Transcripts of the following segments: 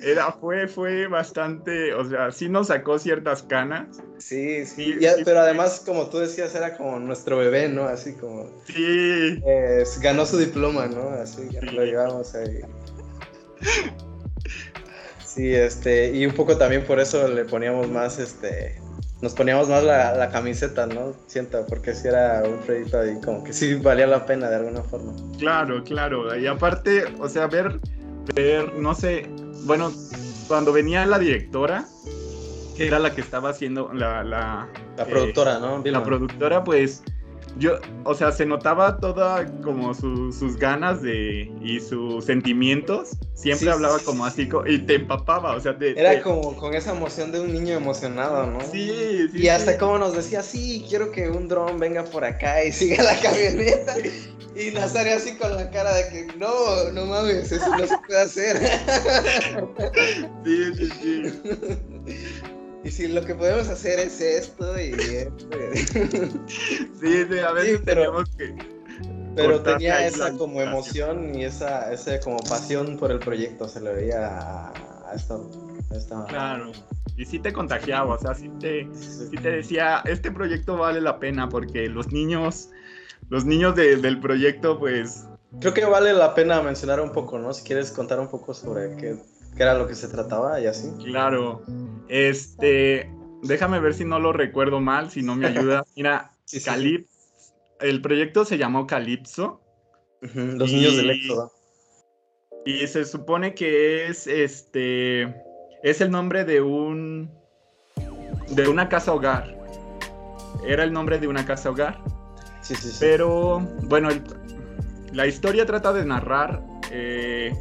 era, fue, fue bastante, o sea, sí nos sacó ciertas canas. Sí, sí, pero además, como tú decías, era como nuestro bebé, ¿no? Así como... Sí. ganó su diploma, ¿no? Así, lo llevamos ahí. Sí, este, y un poco también por eso le poníamos más, este, nos poníamos más la, camiseta, ¿no? Siento, porque si era un proyecto ahí como que sí valía la pena de alguna forma. Claro, claro, y aparte, o sea, ver, ver, no sé, bueno, cuando venía la directora, que era la que estaba haciendo la... La, la productora, ¿no? La productora, pues yo, o sea, se notaba toda como sus ganas de y sus sentimientos. Siempre hablaba como así y te empapaba, o sea, te, era como con esa emoción de un niño emocionado, ¿no? Sí, sí. Y hasta como nos decía, sí, quiero que un dron venga por acá y siga la camioneta. Y Nazario así con la cara de que no, no mames, eso no se puede hacer. Sí, sí, sí. Y si lo que podemos hacer es esto y sí, sí, a veces tenemos que. Pero tenía esa como emoción y esa, esa como pasión por el proyecto, se le veía a, esto. Claro. Y sí te contagiaba, o sea, sí te, te decía, este proyecto vale la pena porque los niños, los niños del proyecto, pues... Creo que vale la pena mencionar un poco, ¿no? Si quieres contar un poco sobre qué, qué era lo que se trataba y así. Claro. Este, déjame ver si no lo recuerdo mal, si no me ayuda. Mira, el proyecto se llamó Calypso. los niños del éxodo. Y se supone que es este es el nombre de un de una casa hogar. Era el nombre de una casa hogar. Sí, sí, sí. Pero bueno, la historia trata de narrar eh,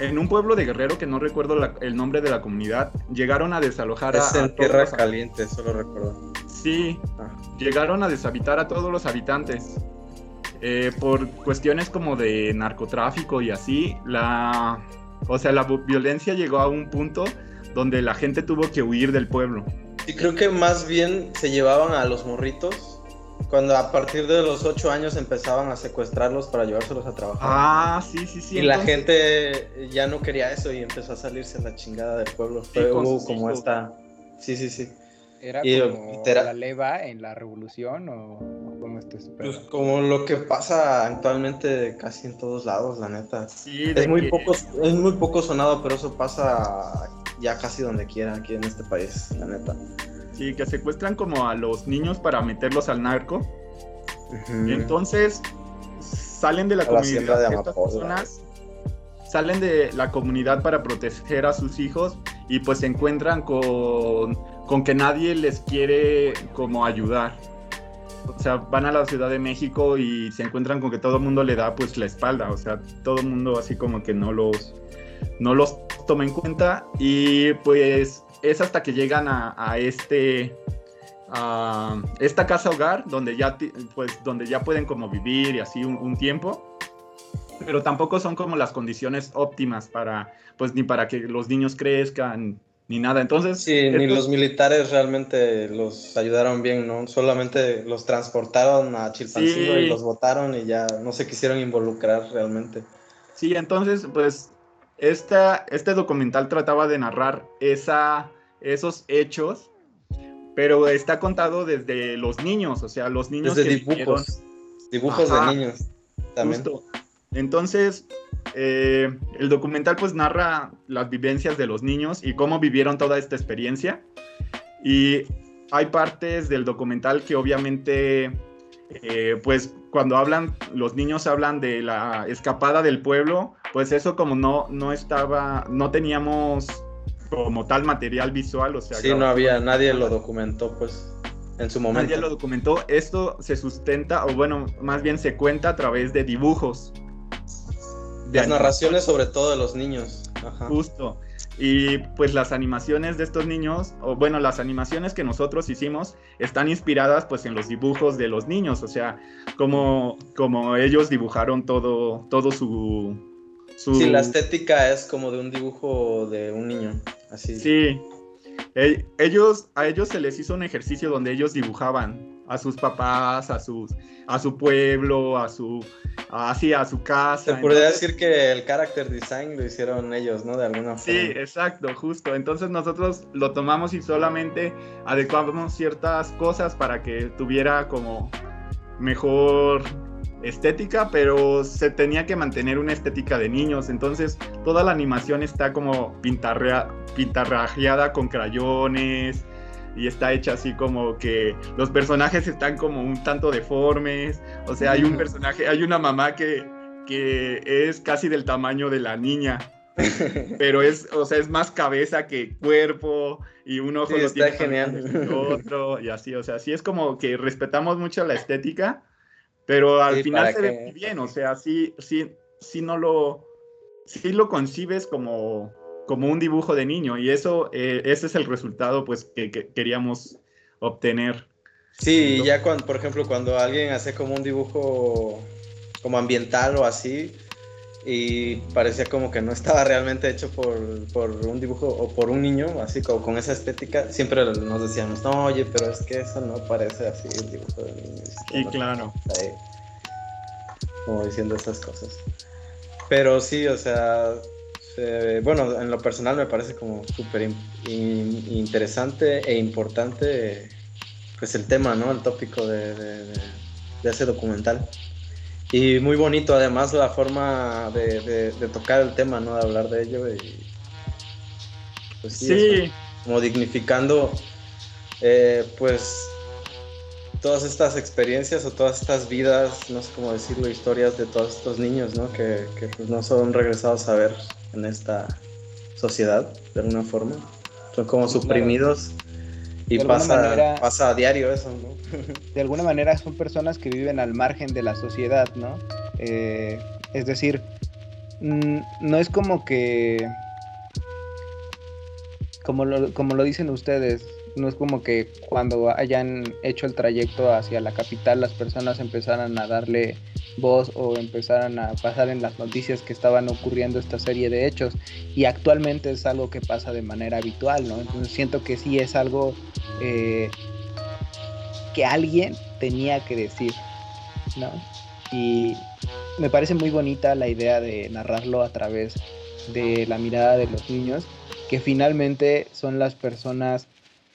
en un pueblo de Guerrero, que no recuerdo el nombre de la comunidad, llegaron a desalojar es en Tierra Caliente, eso lo recuerdo. Sí, ah. llegaron a deshabitar a todos los habitantes. Eh, por cuestiones como de narcotráfico y así, la, o sea, la violencia llegó a un punto donde la gente tuvo que huir del pueblo. Y creo que más bien se llevaban a los morritos cuando a partir de los ocho años empezaban a secuestrarlos para llevárselos a trabajar. Ah, sí, sí, sí. Y la gente ya no quería eso y empezó a salirse la chingada del pueblo. Fue como esta. Sí, sí, sí. ¿Era como la leva en la revolución o cómo está Pues como lo que pasa actualmente casi en todos lados, la neta. Sí, es muy poco, es muy poco sonado, pero eso pasa ya casi donde quiera aquí en este país, la neta. Sí, que secuestran como a los niños para meterlos al narco. Entonces salen de la comunidad. estas personas salen de la comunidad para proteger a sus hijos y pues se encuentran con, con que nadie les quiere como ayudar. O sea, van a la Ciudad de México y se encuentran con que todo el mundo le da pues la espalda. O sea, todo el mundo así como que no los, no los toma en cuenta. Y pues es hasta que llegan a, este a esta casa hogar donde ya pues donde ya pueden como vivir y así un, tiempo. Pero tampoco son como las condiciones óptimas para pues ni para que los niños crezcan ni nada. Entonces sí ni los militares realmente los ayudaron bien no solamente los transportaron a Chilpancingo y los votaron y ya no se quisieron involucrar realmente. Sí entonces pues esta, este documental trataba de narrar esa esos hechos, pero está contado desde los niños, o sea, los niños desde dibujos, dibujos de niños también. Entonces, eh, el documental pues narra las vivencias de los niños y cómo vivieron toda esta experiencia. Y hay partes del documental que obviamente, eh, pues cuando hablan, los niños hablan de la escapada del pueblo, pues eso como no, no estaba, no teníamos como tal material visual, o sea... Sí, no había, nadie lo documentó, pues, en su momento. Nadie lo documentó. Esto se sustenta, o bueno, más bien se cuenta a través de dibujos. De las narraciones sobre todo de los niños. Justo. Y pues las animaciones de estos niños, o bueno, las animaciones que nosotros hicimos están inspiradas pues en los dibujos de los niños, o sea, como, como ellos dibujaron todo, todo su, Sí, la estética es como de un dibujo de un niño, así. Sí. ellos, a ellos se les hizo un ejercicio donde ellos dibujaban a sus papás, a sus a su pueblo, a su así a su casa. Se podría decir que el character design lo hicieron ellos, ¿no? De alguna forma. Sí, exacto, justo. Entonces nosotros lo tomamos y solamente adecuamos ciertas cosas para que tuviera como mejor estética, pero se tenía que mantener una estética de niños. Entonces toda la animación está como pintarrajeada con crayones y está hecha así como que los personajes están como un tanto deformes. O sea, hay un personaje, hay una mamá que, que es casi del tamaño de la niña. pero es, o sea, es más cabeza que cuerpo y un ojo lo tiene genial. otro y así, o sea, sí es como que respetamos mucho la estética, pero al final se ve muy bien, o sea, sí, sí, sí no lo, sí lo concibes como, como un dibujo de niño y eso, eh, ese es el resultado pues que, queríamos obtener. Sí, ya cuando, por ejemplo, cuando alguien hace como un dibujo como ambiental o así, y parecía como que no estaba realmente hecho por, por, un dibujo o por un niño, así como con esa estética, siempre nos decíamos, no, oye, pero es que eso no parece así el dibujo de niño. Y claro. como diciendo esas cosas. Pero sí, o sea, bueno, en lo personal me parece como súper interesante e importante pues el tema, ¿no? El tópico de, de, ese documental. Y muy bonito además la forma de, tocar el tema, ¿no? De hablar de ello y pues sí, como dignificando eh, pues todas estas experiencias o todas estas vidas, no sé cómo decirlo, historias de todos estos niños, ¿no? Que, que pues no son regresados a ver en esta sociedad, de alguna forma. Son como suprimidos y pasa, pasa a diario eso, ¿no? De alguna manera son personas que viven al margen de la sociedad, ¿no? Eh, es decir, mm, no es como que, como lo, como lo dicen ustedes, no es como que cuando hayan hecho el trayecto hacia la capital las personas empezaran a darle voz o empezaran a pasar en las noticias que estaban ocurriendo esta serie de hechos y actualmente es algo que pasa de manera habitual, ¿no? Entonces siento que sí es algo eh, que alguien tenía que decir, ¿no? Y me parece muy bonita la idea de narrarlo a través de la mirada de los niños, que finalmente son las personas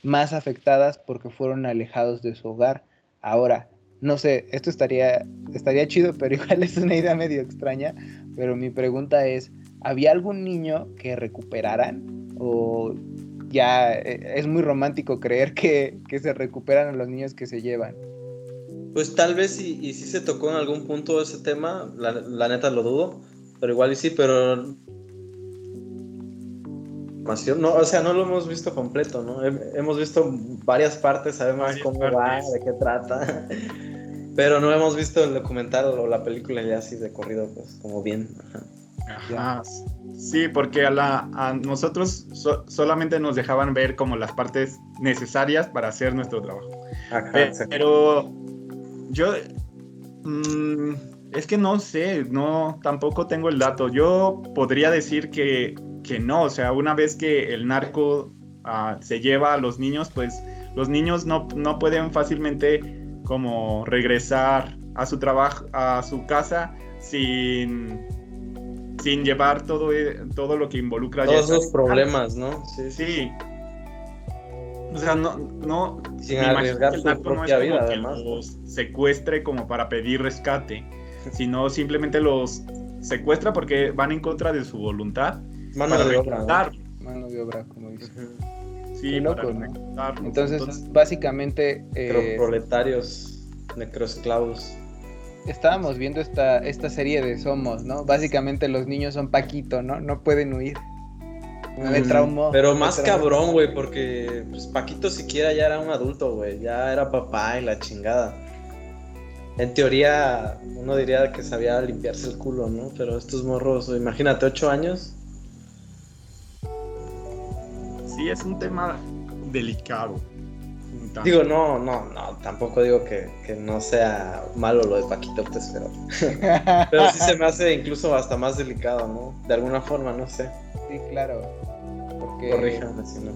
más afectadas porque fueron alejados de su hogar. Ahora, no sé, esto estaría, estaría chido, pero igual es una idea medio extraña. Pero mi pregunta es, ¿había algún niño que recuperaran? ¿O ya eh, es muy romántico creer que, se recuperan a los niños que se llevan? Pues tal vez y, sí se tocó en algún punto ese tema, la, la neta lo dudo, pero igual y sí, pero no, o sea, no lo hemos visto completo, ¿no? Hemos visto varias partes, sabemos cómo va, de qué trata, pero no hemos visto el documental o la película ya así de corrido, pues como bien. Ajá. Sí, porque a, la, a nosotros solamente nos dejaban ver como las partes necesarias para hacer nuestro trabajo. pero yo mm, es que no sé, no tampoco tengo el dato. Yo podría decir que que no, o sea, una vez que el narco ah, se lleva a los niños, pues los niños no, no pueden fácilmente como regresar a su trabajo, a su casa sin, sin llevar todo, e, todo lo que involucra. Todos esos problemas, ¿no? Sí. sí. O sea, no, no sin arriesgar su propia vida, además. los secuestre como para pedir rescate, sino simplemente los secuestra porque van en contra de su voluntad Mano de obra. Mano de obra, como dice. Sí, loco, ¿no? Entonces, básicamente. Eh, proletarios, necroesclavos. Estábamos viendo esta, esta serie de Somos, ¿no? Básicamente los niños son Paquito, ¿no? No pueden huir. Me traumó. Pero más cabrón, güey, porque pues, Paquito siquiera ya era un adulto, güey. Ya era papá y la chingada. En teoría, uno diría que sabía limpiarse el culo, ¿no? Pero estos morros, imagínate, ocho años es un tema delicado. Digo, no, no, no, tampoco digo que, no sea malo lo de Paquito pero, pero sí se me hace incluso hasta más delicado, ¿no? De alguna forma, no sé. Sí, claro. Porque... Corríjame si no.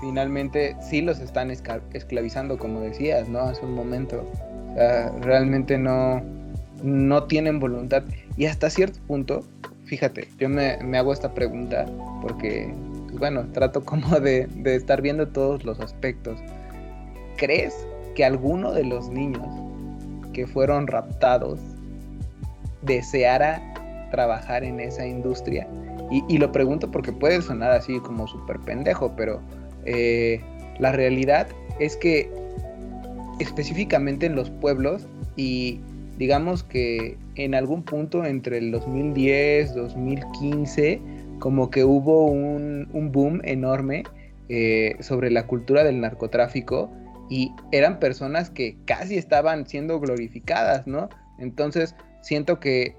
finalmente sí los están esclavizando, como decías, ¿no? Hace un momento. O sea, realmente no, no tienen voluntad. Y hasta cierto punto, fíjate, yo me, hago esta pregunta porque, pues bueno, trato como de, estar viendo todos los aspectos. ¿Crees que alguno de los niños que fueron raptados deseara trabajar en esa industria? Y, lo pregunto porque puede sonar así como súper pendejo, pero eh, la realidad es que específicamente en los pueblos y digamos que en algún punto entre el 2010, 2015, como que hubo un, boom enorme eh, sobre la cultura del narcotráfico y eran personas que casi estaban siendo glorificadas, ¿no? Entonces siento que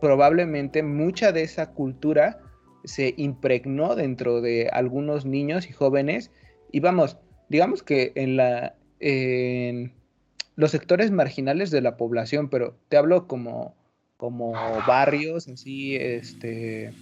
probablemente mucha de esa cultura se impregnó dentro de algunos niños y jóvenes. Y vamos, digamos que en la en los sectores marginales de la población, pero te hablo como, como barrios así, este,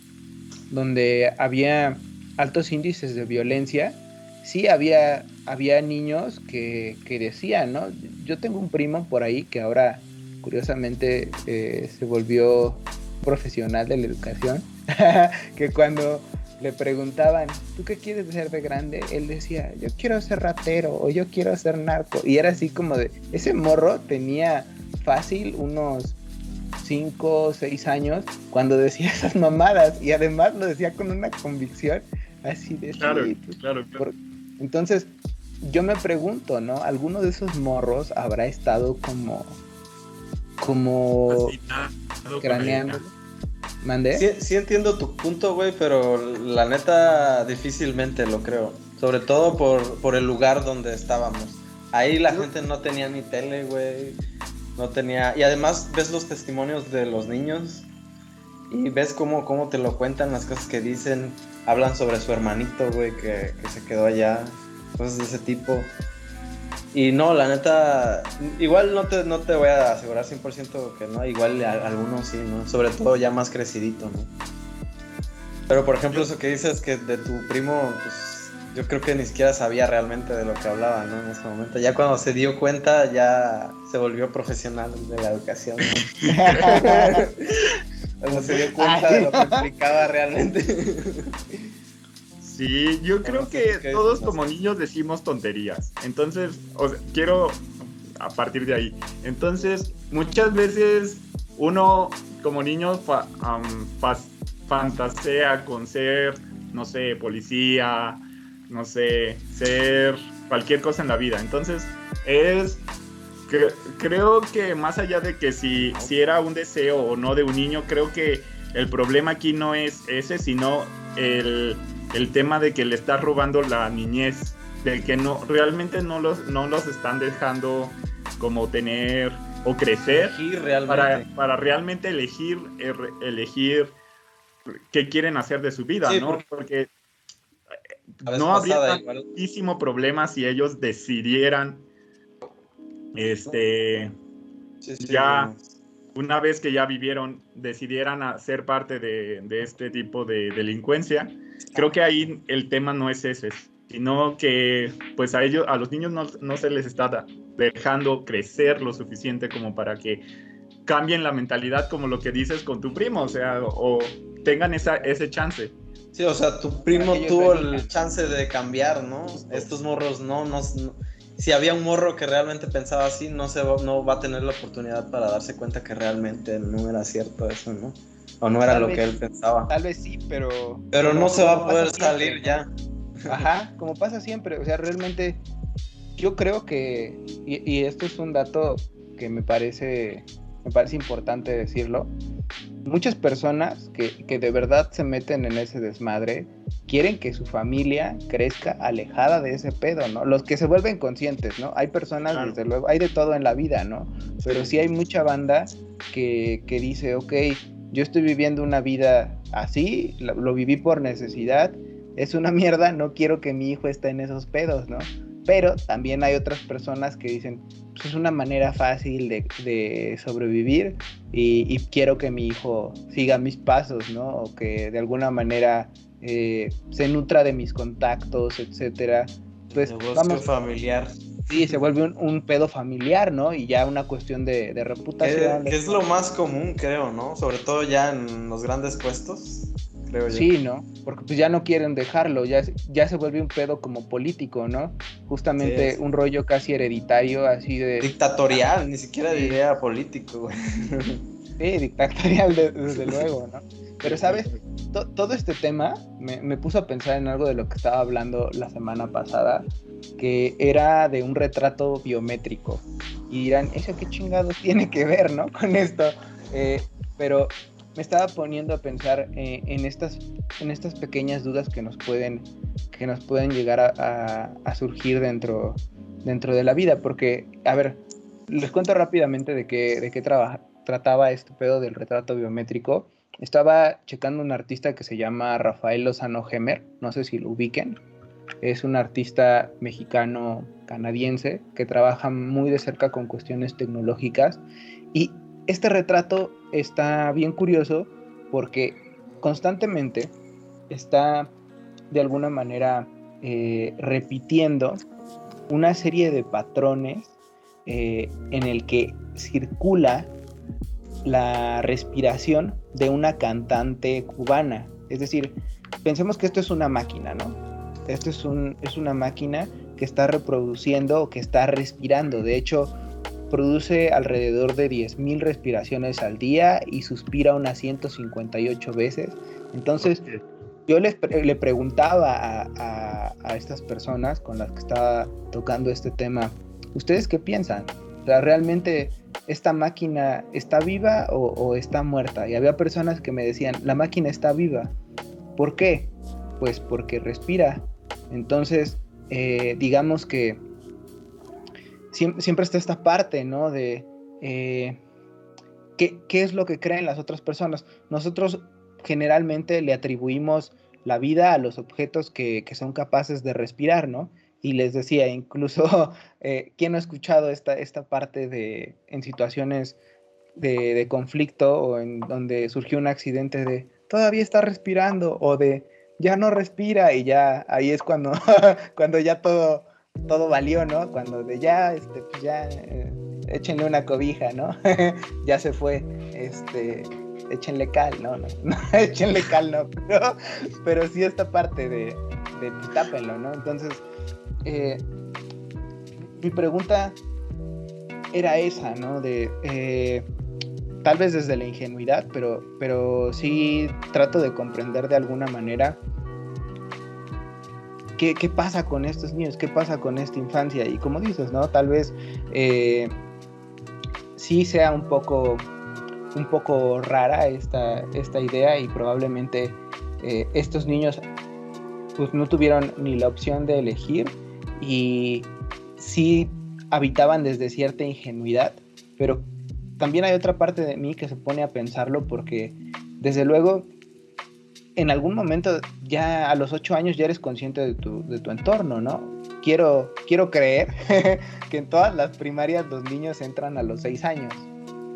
donde había altos índices de violencia, sí había, había niños que, que decían, ¿no? Yo tengo un primo por ahí que ahora, curiosamente, eh, se volvió profesional de la educación que cuando le preguntaban, ¿tú qué quieres ser de grande? Él decía, yo quiero ser ratero o yo quiero ser narco. Y era así como de, ese morro tenía fácil unos 5 o 6 años cuando decía esas mamadas y además lo decía con una convicción así de... Claro, claro, claro. Entonces, yo me pregunto, ¿no? ¿Alguno de esos morros habrá estado como... como... craneando? Sí, entiendo tu punto, güey, pero la neta difícilmente lo creo. Sobre todo por, el lugar donde estábamos. Ahí la gente no tenía ni tele, güey. No tenía... Y además ves los testimonios de los niños y ves cómo, cómo te lo cuentan, las cosas que dicen. Hablan sobre su hermanito, güey, que, que se quedó allá. Cosas de ese tipo. Y no, la neta, igual no te, no te voy a asegurar 100% que no, igual algunos sí, ¿no? Sobre todo ya más crecidito, ¿no? Pero por ejemplo, eso que dices que de tu primo, pues yo creo que ni siquiera sabía realmente de lo que hablaba, ¿no? En ese momento. Ya cuando se dio cuenta, ya se volvió profesional de la educación, ¿no? cuando se dio cuenta de lo que implicaba realmente. Sí, yo creo que todos como niños decimos tonterías. Entonces, quiero a partir de ahí. Entonces, muchas veces uno como niño fantasea con ser, no sé, policía, no sé, ser cualquier cosa en la vida. Entonces, es creo que más allá de que si, si era un deseo o no de un niño, creo que el problema aquí no es ese, sino el el tema de que le está robando la niñez, del que no realmente no los, no los están dejando como tener o crecer Para, para realmente elegir, er, elegir qué quieren hacer de su vida, ¿no? Porque no habría tantísimo problema si ellos decidieran este ya una vez que ya vivieron decidieran ser parte de, de este tipo de delincuencia creo que ahí el tema no es ese, sino que pues a ellos, a los niños no, se les está dejando crecer lo suficiente como para que cambien la mentalidad como lo que dices con tu primo, o sea, o tengan esa, ese chance. Sí, o sea, tu primo tuvo el chance de cambiar, ¿no? Estos morros no, no, si había un morro que realmente pensaba así, no, se no va a tener la oportunidad para darse cuenta que realmente no era cierto eso, ¿no? O no era lo que él pensaba. Tal vez sí, pero. Pero no se va a poder salir ya. Ajá, como pasa siempre. O sea, realmente. Yo creo que. Y, esto es un dato que me parece. Me parece importante decirlo. Muchas personas que, que de verdad se meten en ese desmadre quieren que su familia crezca alejada de ese pedo, ¿no? Los que se vuelven conscientes, ¿no? Hay personas, desde luego, hay de todo en la vida, ¿no? Pero sí hay mucha banda que, que dice, ok, yo estoy viviendo una vida así, lo, viví por necesidad, es una mierda, no quiero que mi hijo esté en esos pedos, ¿no? Pero también hay otras personas que dicen, pues es una manera fácil de, sobrevivir y, quiero que mi hijo siga mis pasos, ¿no? O que de alguna manera eh, se nutra de mis contactos, etcétera. Pues vamos familiar. Sí, se vuelve un, pedo familiar, ¿no? Y ya una cuestión de, reputación. Que, es lo más común, creo, ¿no? Sobre todo ya en los grandes puestos, creo yo. Sí, ¿no? Porque pues ya no quieren dejarlo, ya, ya se vuelve un pedo como político, ¿no? Justamente un rollo casi hereditario, así de... Dictatorial, ni siquiera diría político, güey. Sí, dictatorial, desde luego, ¿no? Pero, ¿sabes? todo este tema me, puso a pensar en algo de lo que estaba hablando la semana pasada, que era de un retrato biométrico. Y dirán, ¿eso qué chingados tiene que ver, no? Con esto. Eh, pero me estaba poniendo a pensar eh, en, estas, en estas pequeñas dudas que nos pueden, que nos pueden llegar a, surgir dentro, dentro de la vida. Porque, a ver, les cuento rápidamente de qué, de qué trataba este pedo del retrato biométrico estaba checando un artista que se llama Rafael Lozano Gemer, no sé si lo ubiquen. Es un artista mexicano canadiense que trabaja muy de cerca con cuestiones tecnológicas y este retrato está bien curioso porque constantemente está de alguna manera eh, repitiendo una serie de patrones eh, en el que circula la respiración de una cantante cubana. Es decir, pensemos que esto es una máquina, ¿no? Esto es, es una máquina que está reproduciendo o que está respirando. De hecho, produce alrededor de 10.000 respiraciones al día y suspira unas 158 veces. Entonces, yo les, le preguntaba a, a, estas personas con las que estaba tocando este tema, ¿ustedes qué piensan? O sea, realmente esta máquina está viva o, está muerta. Y había personas que me decían, la máquina está viva. ¿Por qué? Pues porque respira. Entonces, eh, digamos que siempre, está esta parte, ¿no? De eh, ¿qué, es lo que creen las otras personas. Nosotros generalmente le atribuimos la vida a los objetos que, que son capaces de respirar, ¿no? y les decía, incluso, eh, ¿quién ha escuchado esta, esta parte de, en situaciones de, conflicto o en donde surgió un accidente de, todavía está respirando o de, ya no respira y ya, ahí es cuando, cuando ya todo, todo valió, ¿no? Cuando de ya, este, pues ya, eh, échenle una cobija, ¿no? ya se fue, este, échenle cal, ¿no? no, échenle cal, no, pero, pero sí esta parte de, de pues, tápenlo, ¿no? Entonces, eh, mi pregunta era esa, ¿no? De eh, tal vez desde la ingenuidad, pero, pero sí trato de comprender de alguna manera qué, pasa con estos niños, qué pasa con esta infancia. Y como dices, ¿no? Tal vez eh, sí sea un poco, un poco rara esta, esta idea y probablemente estos niños pues no tuvieron ni la opción de elegir y sí habitaban desde cierta ingenuidad, pero también hay otra parte de mí que se pone a pensarlo porque desde luego en algún momento ya a los ocho años ya eres consciente de tu, de tu entorno, ¿no? Quiero, quiero creer que en todas las primarias los niños entran a los seis años.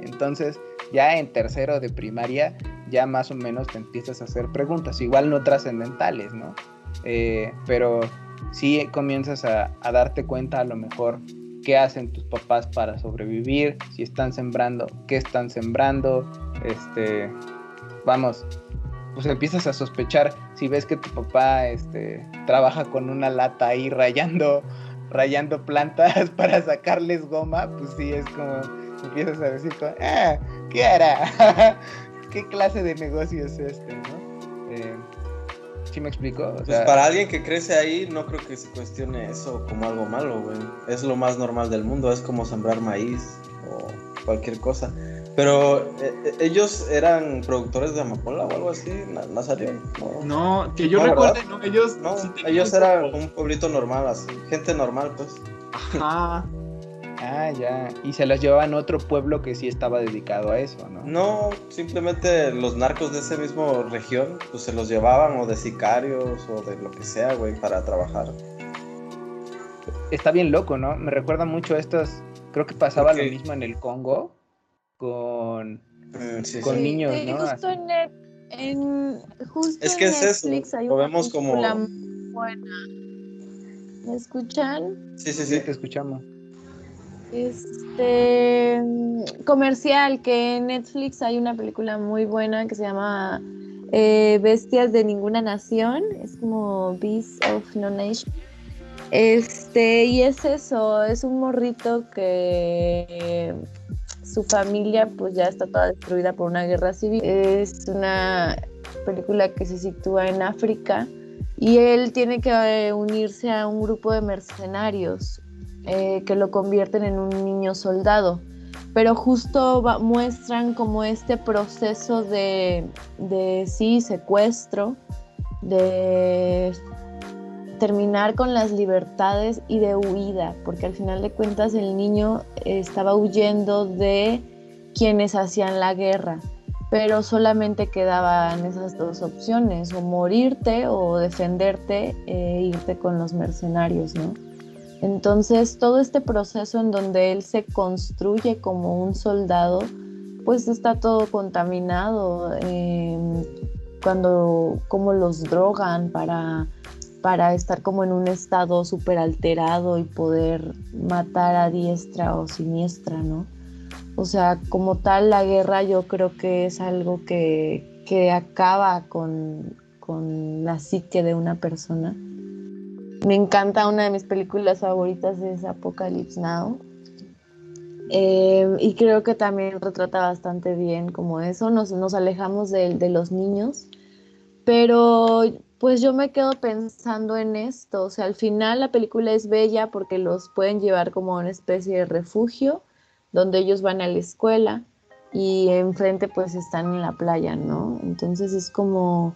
Entonces, ya en tercero de primaria, ya más o menos te empiezas a hacer preguntas, igual no trascendentales, ¿no? Eh, pero si comienzas a, darte cuenta a lo mejor qué hacen tus papás para sobrevivir, si están sembrando, qué están sembrando, este, vamos, pues empiezas a sospechar si ves que tu papá este, trabaja con una lata ahí rayando, rayando plantas para sacarles goma, pues sí es como empiezas a decir, ah, ¿qué hará? ¿Qué clase de negocio es este? ¿no? Eh, ¿Sí me explico? pues para alguien que crece ahí, no creo que se cuestione eso como algo malo, güey. Es lo más normal del mundo, es como sembrar maíz o cualquier cosa. Pero eh, eh, ellos eran productores de amapola o algo así, Nazario. No, no que yo recuerde, no, ellos. No, ellos eran un pueblito normal, así, gente normal, pues. Ajá. Ah, ya. Y se las llevaban a otro pueblo que sí estaba dedicado a eso, ¿no? No, simplemente los narcos de ese mismo región, pues se los llevaban o de sicarios o de lo que sea, güey, para trabajar. Está bien loco, ¿no? Me recuerda mucho a estos, creo que pasaba lo mismo en el Congo con, mm, con niños, ¿no? Justo en, En, justo es que en es Netflix eso, hay lo una vemos como... película muy buena. ¿Me escuchan? Sí, sí, Sí, sí. te escuchamos. Este comercial que en Netflix hay una película muy buena que se llama eh, Bestias de ninguna nación, es como Beasts of No Nation. Este, y es eso, es un morrito que su familia pues ya está toda destruida por una guerra civil. Es una película que se sitúa en África y él tiene que eh, unirse a un grupo de mercenarios eh, que lo convierten en un niño soldado. Pero justo muestran como este proceso de, de sí, secuestro, de terminar con las libertades y de huida, porque al final de cuentas el niño eh, estaba huyendo de quienes hacían la guerra, pero solamente quedaban esas dos opciones, o morirte o defenderte e irte con los mercenarios, ¿no? Entonces todo este proceso en donde él se construye como un soldado, pues está todo contaminado, eh, cuando como los drogan para para estar como en un estado súper alterado y poder matar a diestra o siniestra, ¿no? O sea, como tal, la guerra yo creo que es algo que, que acaba con, con la psique de una persona. Me encanta, una de mis películas favoritas es Apocalypse Now. Eh, y creo que también retrata bastante bien como eso, nos, nos alejamos de, de los niños, pero pues yo me quedo pensando en esto, o sea, al final la película es bella porque los pueden llevar como a una especie de refugio donde ellos van a la escuela y enfrente pues están en la playa, ¿no? Entonces es como...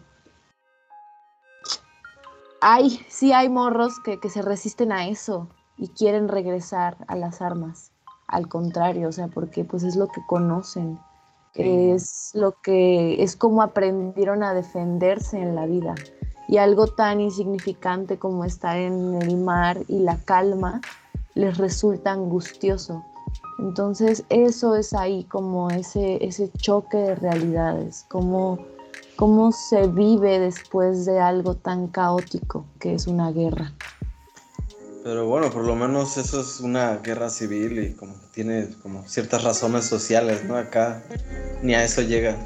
Hay, sí hay morros que, que se resisten a eso y quieren regresar a las armas, al contrario, o sea, porque pues es lo que conocen, es lo que, es como aprendieron a defenderse en la vida y algo tan insignificante como estar en el mar y la calma les resulta angustioso. Entonces eso es ahí como ese, ese choque de realidades, como cómo se vive después de algo tan caótico que es una guerra. Pero bueno, por lo menos eso es una guerra civil y como tiene como ciertas razones sociales, ¿no? Acá ni a eso llega.